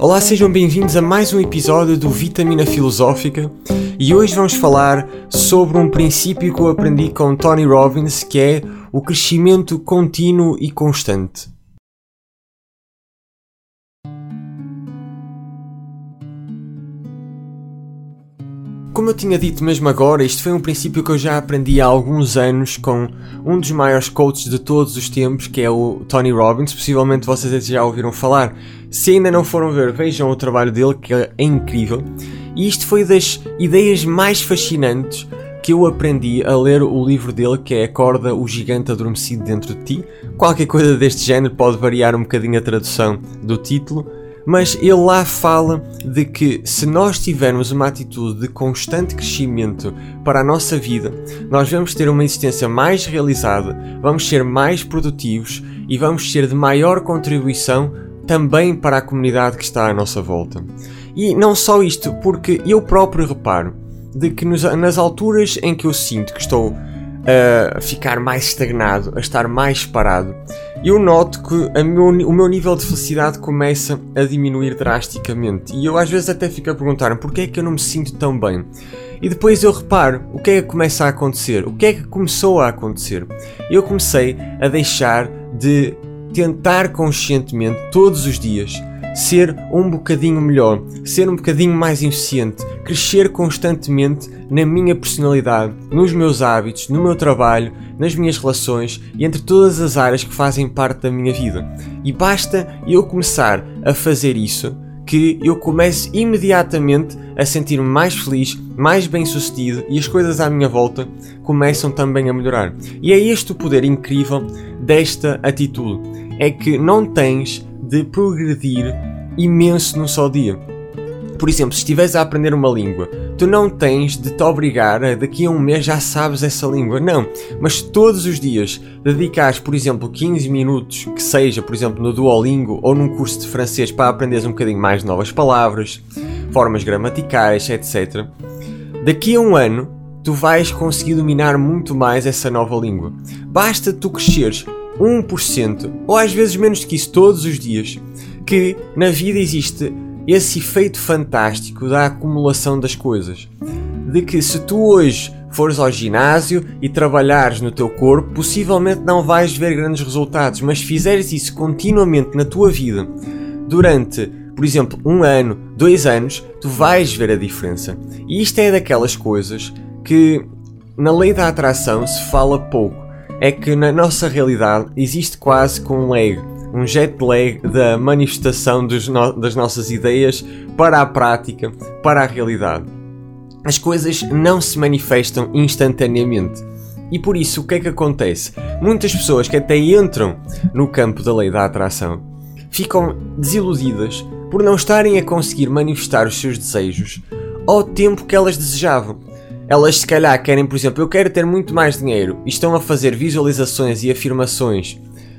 Olá, sejam bem-vindos a mais um episódio do Vitamina Filosófica e hoje vamos falar sobre um princípio que eu aprendi com Tony Robbins que é o crescimento contínuo e constante. Como eu tinha dito mesmo agora, isto foi um princípio que eu já aprendi há alguns anos com um dos maiores coaches de todos os tempos, que é o Tony Robbins. Possivelmente vocês já ouviram falar. Se ainda não foram ver, vejam o trabalho dele, que é incrível. E isto foi das ideias mais fascinantes que eu aprendi a ler o livro dele, que é Acorda o Gigante Adormecido Dentro de Ti. Qualquer coisa deste género pode variar um bocadinho a tradução do título mas ele lá fala de que se nós tivermos uma atitude de constante crescimento para a nossa vida, nós vamos ter uma existência mais realizada, vamos ser mais produtivos e vamos ser de maior contribuição também para a comunidade que está à nossa volta. E não só isto, porque eu próprio reparo de que nos, nas alturas em que eu sinto que estou a ficar mais estagnado, a estar mais parado, eu noto que meu, o meu nível de felicidade começa a diminuir drasticamente. E eu às vezes até fico a perguntar porquê é que eu não me sinto tão bem. E depois eu reparo o que é que começa a acontecer, o que é que começou a acontecer. Eu comecei a deixar de tentar conscientemente todos os dias ser um bocadinho melhor, ser um bocadinho mais eficiente, crescer constantemente na minha personalidade, nos meus hábitos, no meu trabalho, nas minhas relações e entre todas as áreas que fazem parte da minha vida. E basta eu começar a fazer isso que eu comece imediatamente a sentir-me mais feliz, mais bem-sucedido e as coisas à minha volta começam também a melhorar. E é este o poder incrível desta atitude: é que não tens de progredir imenso num só dia. Por exemplo, se estiveres a aprender uma língua, tu não tens de te obrigar a daqui a um mês já sabes essa língua, não. Mas todos os dias dedicares, por exemplo, 15 minutos, que seja, por exemplo, no Duolingo ou num curso de francês para aprenderes um bocadinho mais novas palavras, formas gramaticais, etc. Daqui a um ano, tu vais conseguir dominar muito mais essa nova língua. Basta tu cresceres 1%, ou às vezes menos que isso, todos os dias, que na vida existe esse efeito fantástico da acumulação das coisas. De que se tu hoje fores ao ginásio e trabalhares no teu corpo, possivelmente não vais ver grandes resultados, mas fizeres isso continuamente na tua vida durante, por exemplo, um ano, dois anos, tu vais ver a diferença. E isto é daquelas coisas que na lei da atração se fala pouco é que na nossa realidade existe quase com um lag, um jet lag da manifestação no das nossas ideias para a prática, para a realidade. As coisas não se manifestam instantaneamente. E por isso, o que é que acontece? Muitas pessoas que até entram no campo da lei da atração ficam desiludidas por não estarem a conseguir manifestar os seus desejos ao tempo que elas desejavam. Elas se calhar querem, por exemplo, eu quero ter muito mais dinheiro e estão a fazer visualizações e afirmações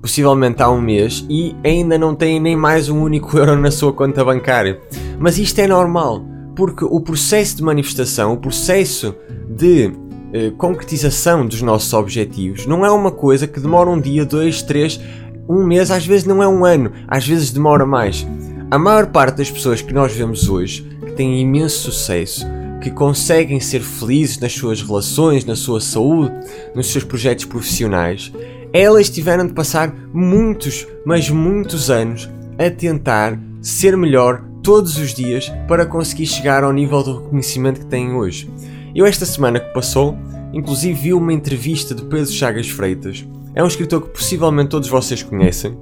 possivelmente há um mês e ainda não têm nem mais um único euro na sua conta bancária. Mas isto é normal, porque o processo de manifestação, o processo de eh, concretização dos nossos objetivos não é uma coisa que demora um dia, dois, três, um mês, às vezes não é um ano, às vezes demora mais. A maior parte das pessoas que nós vemos hoje, que têm imenso sucesso, que conseguem ser felizes nas suas relações, na sua saúde, nos seus projetos profissionais, elas tiveram de passar muitos, mas muitos anos a tentar ser melhor todos os dias para conseguir chegar ao nível de reconhecimento que têm hoje. Eu, esta semana que passou, inclusive vi uma entrevista de Pedro Chagas Freitas. É um escritor que possivelmente todos vocês conhecem,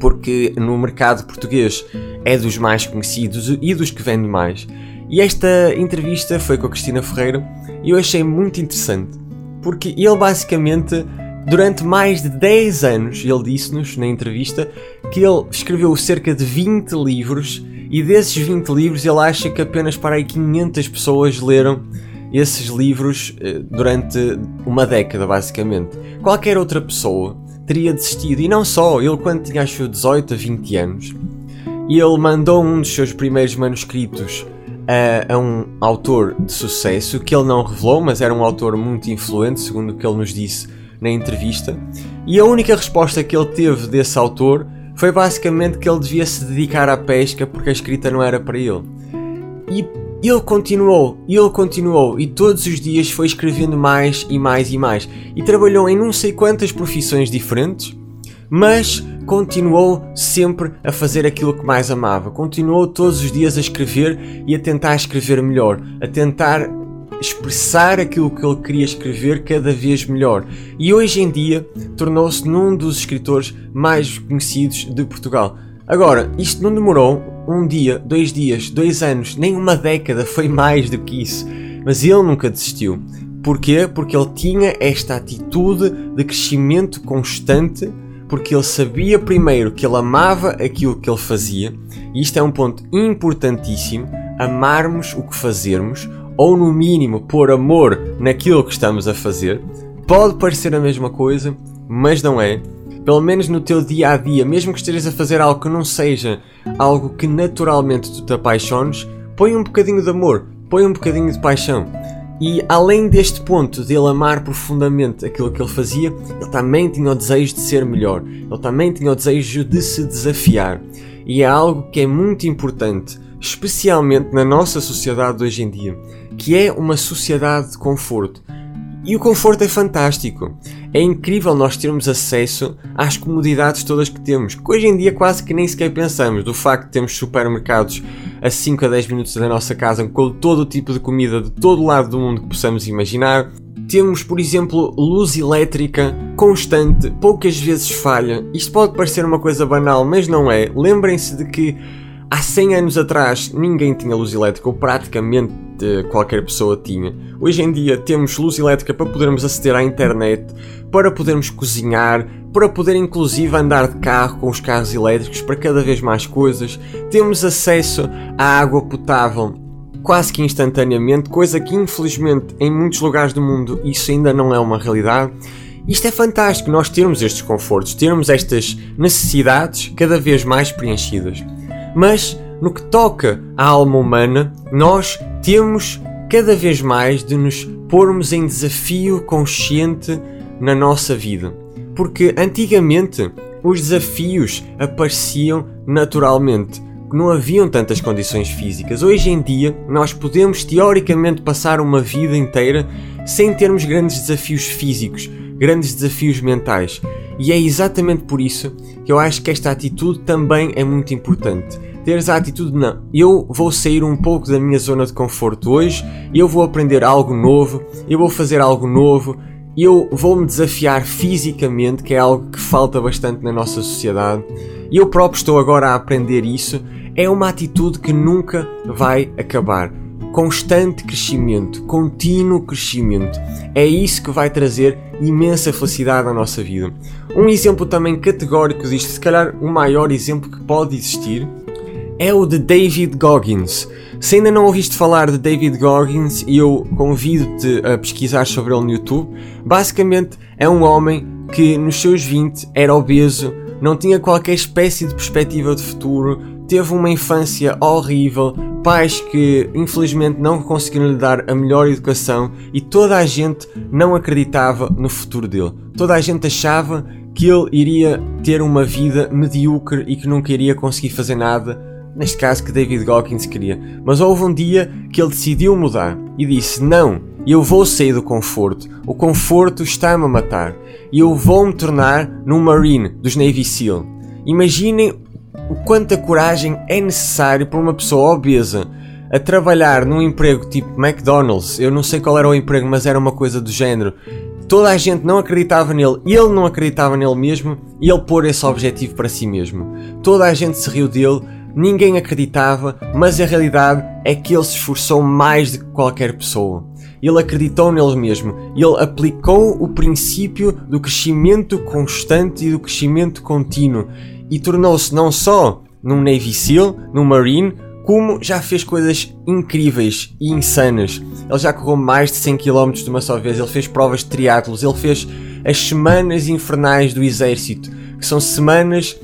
porque no mercado português é dos mais conhecidos e dos que vende mais. E esta entrevista foi com a Cristina Ferreira e eu achei muito interessante, porque ele basicamente, durante mais de 10 anos, ele disse-nos na entrevista que ele escreveu cerca de 20 livros e desses 20 livros ele acha que apenas para aí 500 pessoas leram esses livros eh, durante uma década, basicamente. Qualquer outra pessoa teria desistido, e não só, ele quando tinha acho 18 a 20 anos, ele mandou um dos seus primeiros manuscritos a, a, um autor de sucesso que ele não revelou, mas era um autor muito influente, segundo o que ele nos disse na entrevista. E a única resposta que ele teve desse autor foi basicamente que ele devia se dedicar à pesca porque a escrita não era para ele. E ele continuou, ele continuou e todos os dias foi escrevendo mais e mais e mais e trabalhou em não sei quantas profissões diferentes, mas continuou sempre a fazer aquilo que mais amava. Continuou todos os dias a escrever e a tentar escrever melhor, a tentar expressar aquilo que ele queria escrever cada vez melhor. E hoje em dia tornou-se num dos escritores mais conhecidos de Portugal. Agora, isto não demorou um dia, dois dias, dois anos, nem uma década, foi mais do que isso. Mas ele nunca desistiu. Porquê? Porque ele tinha esta atitude de crescimento constante, porque ele sabia primeiro que ele amava aquilo que ele fazia, e isto é um ponto importantíssimo: amarmos o que fazermos, ou no mínimo pôr amor naquilo que estamos a fazer. Pode parecer a mesma coisa, mas não é pelo menos no teu dia a dia, mesmo que estejas a fazer algo que não seja algo que naturalmente tu te apaixones, põe um bocadinho de amor, põe um bocadinho de paixão. E além deste ponto de ele amar profundamente aquilo que ele fazia, ele também tinha o desejo de ser melhor, ele também tinha o desejo de se desafiar. E é algo que é muito importante, especialmente na nossa sociedade de hoje em dia, que é uma sociedade de conforto. E o conforto é fantástico. É incrível nós termos acesso às comodidades todas que temos, que hoje em dia quase que nem sequer pensamos. Do facto de termos supermercados a 5 a 10 minutos da nossa casa com todo o tipo de comida de todo o lado do mundo que possamos imaginar. Temos, por exemplo, luz elétrica constante, poucas vezes falha. Isto pode parecer uma coisa banal, mas não é. Lembrem-se de que há 100 anos atrás ninguém tinha luz elétrica, ou praticamente qualquer pessoa tinha. Hoje em dia temos luz elétrica para podermos aceder à internet, para podermos cozinhar, para poder inclusive andar de carro com os carros elétricos para cada vez mais coisas. Temos acesso à água potável quase que instantaneamente, coisa que infelizmente em muitos lugares do mundo isso ainda não é uma realidade. Isto é fantástico, nós termos estes confortos, termos estas necessidades cada vez mais preenchidas. Mas no que toca à alma humana, nós temos cada vez mais de nos pormos em desafio consciente na nossa vida. Porque antigamente os desafios apareciam naturalmente, não haviam tantas condições físicas. Hoje em dia, nós podemos teoricamente passar uma vida inteira sem termos grandes desafios físicos, grandes desafios mentais. E é exatamente por isso que eu acho que esta atitude também é muito importante teres a atitude de não, eu vou sair um pouco da minha zona de conforto hoje, eu vou aprender algo novo, eu vou fazer algo novo, eu vou me desafiar fisicamente, que é algo que falta bastante na nossa sociedade, e eu próprio estou agora a aprender isso. É uma atitude que nunca vai acabar. Constante crescimento, contínuo crescimento. É isso que vai trazer imensa felicidade à nossa vida. Um exemplo também categórico disto, se calhar o maior exemplo que pode existir, é o de David Goggins. Se ainda não ouviste falar de David Goggins, eu convido-te a pesquisar sobre ele no YouTube. Basicamente, é um homem que nos seus 20 era obeso, não tinha qualquer espécie de perspectiva de futuro, teve uma infância horrível, pais que infelizmente não conseguiram lhe dar a melhor educação e toda a gente não acreditava no futuro dele. Toda a gente achava que ele iria ter uma vida medíocre e que nunca iria conseguir fazer nada neste caso que David Goggins queria. Mas houve um dia que ele decidiu mudar e disse: Não, eu vou sair do conforto. O conforto está-me a matar. E eu vou me tornar num Marine dos Navy SEAL. Imaginem o quanta coragem é necessário para uma pessoa obesa a trabalhar num emprego tipo McDonald's. Eu não sei qual era o emprego, mas era uma coisa do género. Toda a gente não acreditava nele, ele não acreditava nele mesmo e ele pôr esse objetivo para si mesmo. Toda a gente se riu dele ninguém acreditava, mas a realidade é que ele se esforçou mais do que qualquer pessoa. Ele acreditou nele mesmo, ele aplicou o princípio do crescimento constante e do crescimento contínuo e tornou-se não só num Navy SEAL, num Marine, como já fez coisas incríveis e insanas. Ele já correu mais de 100 km de uma só vez, ele fez provas de triatlos, ele fez as semanas infernais do exército, que são semanas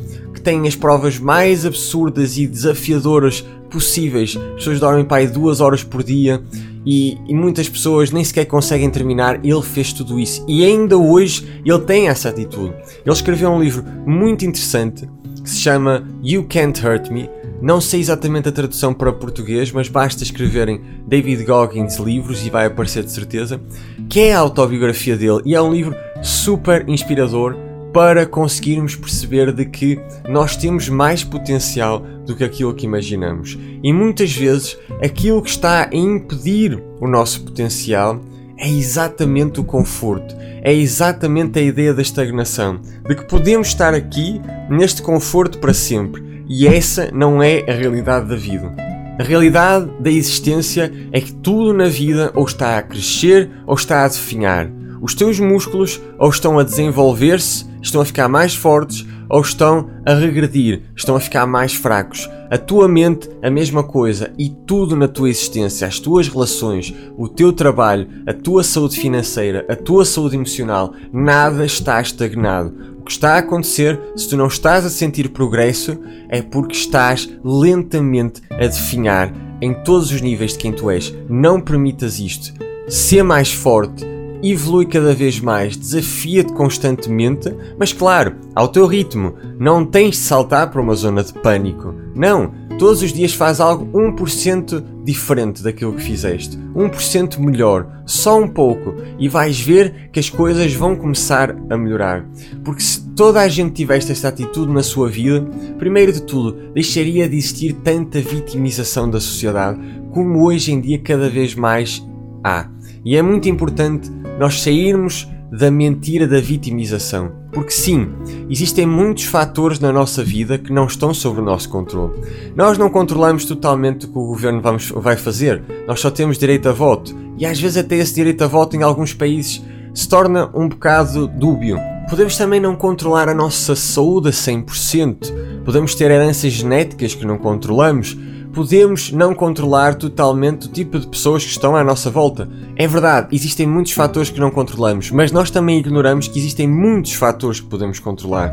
têm as provas mais absurdas e desafiadoras possíveis. As pessoas dormem para aí duas horas por dia e, e, muitas pessoas nem sequer conseguem terminar. Ele fez tudo isso e ainda hoje ele tem essa atitude. Ele escreveu um livro muito interessante que se chama You Can't Hurt Me. Não sei exatamente a tradução para português, mas basta escreverem David Goggins livros e vai aparecer de certeza. Que é a autobiografia dele e é um livro super inspirador para conseguirmos perceber de que nós temos mais potencial do que aquilo que imaginamos. E muitas vezes aquilo que está a impedir o nosso potencial é exatamente o conforto, é exatamente a ideia da estagnação, de que podemos estar aqui neste conforto para sempre. E essa não é a realidade da vida. A realidade da existência é que tudo na vida ou está a crescer ou está a definhar. Os teus músculos ou estão a desenvolver-se estão a ficar mais fortes ou estão a regredir, estão a ficar mais fracos. A tua mente, a mesma coisa, e tudo na tua existência, as tuas relações, o teu trabalho, a tua saúde financeira, a tua saúde emocional, nada está estagnado. O que está a acontecer, se tu não estás a sentir progresso, é porque estás lentamente a definhar em todos os níveis de quem tu és. Não permitas isto. Ser mais forte, evolui cada vez mais, desafia-te constantemente, mas claro, ao teu ritmo. Não tens de saltar para uma zona de pânico. Não, todos os dias faz algo 1% diferente daquilo que fizeste. 1% melhor, só um pouco, e vais ver que as coisas vão começar a melhorar. Porque se toda a gente tivesse esta atitude na sua vida, primeiro de tudo, deixaria de existir tanta vitimização da sociedade como hoje em dia cada vez mais há. E é muito importante nós sairmos da mentira da vitimização. Porque sim, existem muitos fatores na nossa vida que não estão sob o nosso controle. Nós não controlamos totalmente o que o governo vamos, vai fazer, nós só temos direito a voto. E às vezes até esse direito a voto em alguns países se torna um bocado dúbio. Podemos também não controlar a nossa saúde a 100%. Podemos ter heranças genéticas que não controlamos podemos não controlar totalmente o tipo de pessoas que estão à nossa volta. É verdade, existem muitos fatores que não controlamos, mas nós também ignoramos que existem muitos fatores que podemos controlar.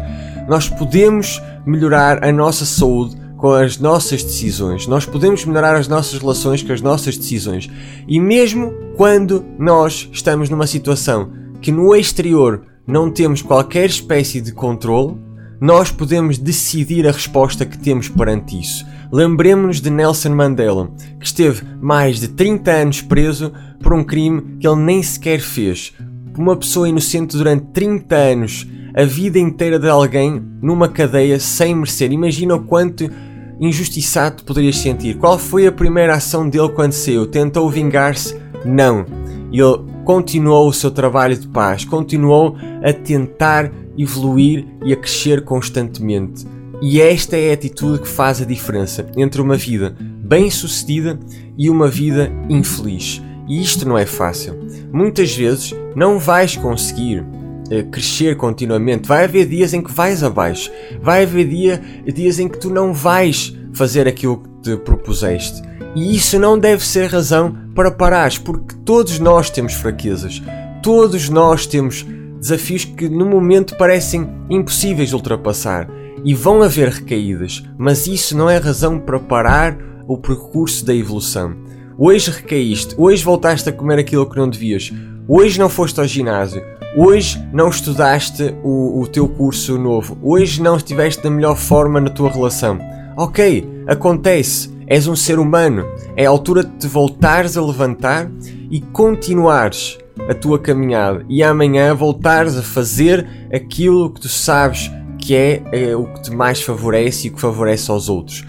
Nós podemos melhorar a nossa saúde com as nossas decisões. Nós podemos melhorar as nossas relações com as nossas decisões. E mesmo quando nós estamos numa situação que no exterior não temos qualquer espécie de controle, nós podemos decidir a resposta que temos perante isso. Lembremos-nos de Nelson Mandela, que esteve mais de 30 anos preso por um crime que ele nem sequer fez. Uma pessoa inocente durante 30 anos, a vida inteira de alguém numa cadeia sem merecer. Imagina o quanto injustiçado poderias sentir. Qual foi a primeira ação dele quando saiu? Tentou vingar-se? Não. Ele continuou o seu trabalho de paz, continuou a tentar evoluir e a crescer constantemente. E esta é a atitude que faz a diferença entre uma vida bem-sucedida e uma vida infeliz. E isto não é fácil. Muitas vezes não vais conseguir uh, crescer continuamente. Vai haver dias em que vais abaixo. Vai haver dia, dias em que tu não vais fazer aquilo que te propuseste. E isso não deve ser razão para parares, porque todos nós temos fraquezas. Todos nós temos desafios que no momento parecem impossíveis de ultrapassar e vão haver recaídas, mas isso não é razão para parar o percurso da evolução. Hoje recaíste, hoje voltaste a comer aquilo que não devias, hoje não foste ao ginásio, hoje não estudaste o, o teu curso novo, hoje não estiveste da melhor forma na tua relação. Ok, acontece, és um ser humano, é a altura de te voltares a levantar e continuares a tua caminhada e amanhã voltares a fazer aquilo que tu sabes que é, é o que te mais favorece e o que favorece aos outros.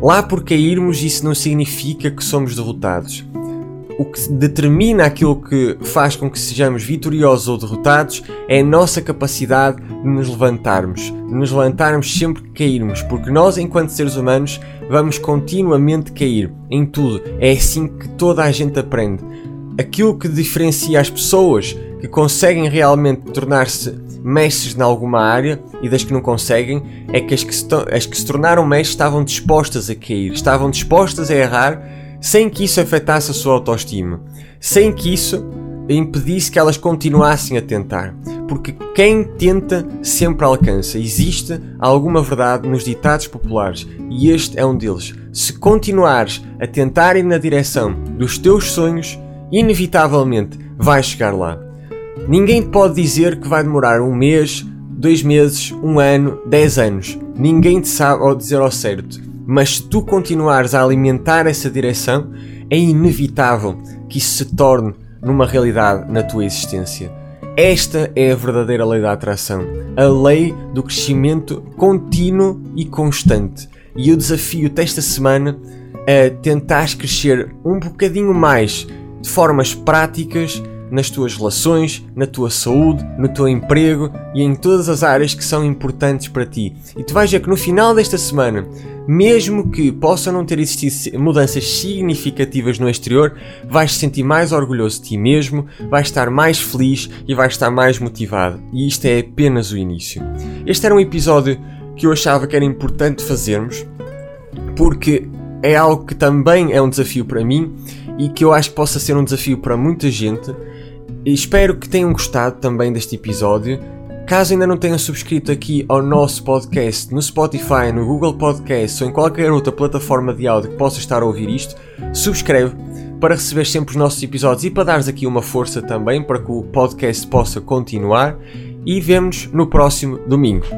Lá por cairmos, isso não significa que somos derrotados. O que determina aquilo que faz com que sejamos vitoriosos ou derrotados é a nossa capacidade de nos levantarmos, de nos levantarmos sempre que cairmos, porque nós, enquanto seres humanos, vamos continuamente cair em tudo. É assim que toda a gente aprende. Aquilo que diferencia as pessoas que conseguem realmente tornar-se mestres em alguma área e das que não conseguem é que as que se, as que se tornaram mestres estavam dispostas a cair, estavam dispostas a errar sem que isso afetasse a sua autoestima, sem que isso impedisse que elas continuassem a tentar. Porque quem tenta sempre alcança. Existe alguma verdade nos ditados populares e este é um deles. Se continuares a tentar ir na direção dos teus sonhos, inevitavelmente vais chegar lá. Ninguém pode dizer que vai demorar um mês, dois meses, um ano, dez anos. ninguém te sabe ao dizer ao certo, mas se tu continuares a alimentar essa direção, é inevitável que isso se torne numa realidade na tua existência. Esta é a verdadeira lei da atração, a lei do crescimento contínuo e constante. E eu desafio-te esta semana a tentares crescer um bocadinho mais de formas práticas nas tuas relações, na tua saúde, no teu emprego e em todas as áreas que são importantes para ti. E tu vais ver que no final desta semana, mesmo que possam não ter existido mudanças significativas no exterior, vais te sentir mais orgulhoso de ti mesmo, vais estar mais feliz e vais estar mais motivado. E isto é apenas o início. Este era um episódio que eu achava que era importante fazermos, porque é algo que também é um desafio para mim e que eu acho que possa ser um desafio para muita gente espero que tenham gostado também deste episódio. Caso ainda não tenham subscrito aqui ao nosso podcast no Spotify, no Google Podcast ou em qualquer outra plataforma de áudio que possa estar a ouvir isto, subscreve para receber sempre os nossos episódios e para dares aqui uma força também para que o podcast possa continuar. E vemos no próximo domingo.